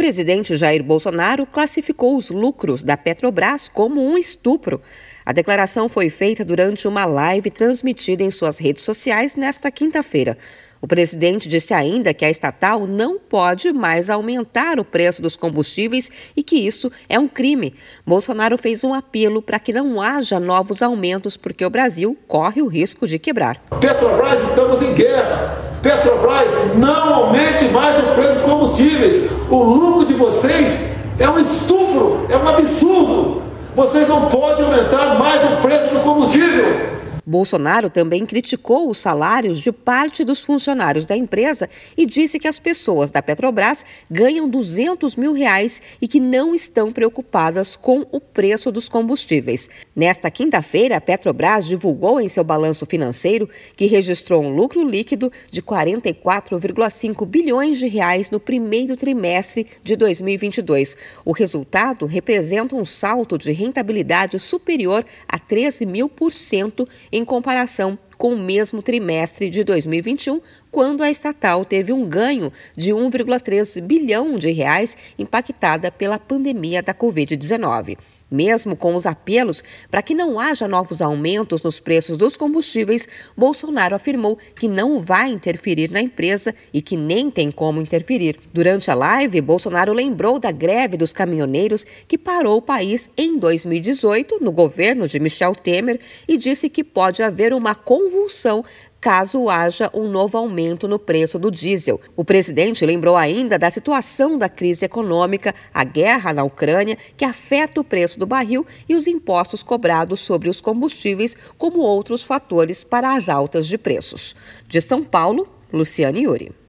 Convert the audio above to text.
presidente Jair Bolsonaro classificou os lucros da Petrobras como um estupro. A declaração foi feita durante uma live transmitida em suas redes sociais nesta quinta-feira. O presidente disse ainda que a estatal não pode mais aumentar o preço dos combustíveis e que isso é um crime. Bolsonaro fez um apelo para que não haja novos aumentos, porque o Brasil corre o risco de quebrar. Petrobras, estamos em guerra. Petrobras, não aumente mais o preço dos combustíveis. O lucro de vocês é um estupro, é um absurdo. Vocês não podem aumentar mais o preço do combustível. Bolsonaro também criticou os salários de parte dos funcionários da empresa e disse que as pessoas da Petrobras ganham 200 mil reais e que não estão preocupadas com o preço dos combustíveis. Nesta quinta-feira, a Petrobras divulgou em seu balanço financeiro que registrou um lucro líquido de 44,5 bilhões de reais no primeiro trimestre de 2022. O resultado representa um salto de rentabilidade superior a 13 mil por cento em comparação com o mesmo trimestre de 2021, quando a estatal teve um ganho de 1,3 bilhão de reais impactada pela pandemia da Covid-19. Mesmo com os apelos para que não haja novos aumentos nos preços dos combustíveis, Bolsonaro afirmou que não vai interferir na empresa e que nem tem como interferir. Durante a live, Bolsonaro lembrou da greve dos caminhoneiros que parou o país em 2018, no governo de Michel Temer, e disse que pode haver uma convulsão caso haja um novo aumento no preço do diesel. O presidente lembrou ainda da situação da crise econômica, a guerra na Ucrânia, que afeta o preço do barril e os impostos cobrados sobre os combustíveis, como outros fatores para as altas de preços. De São Paulo, Luciane Yuri.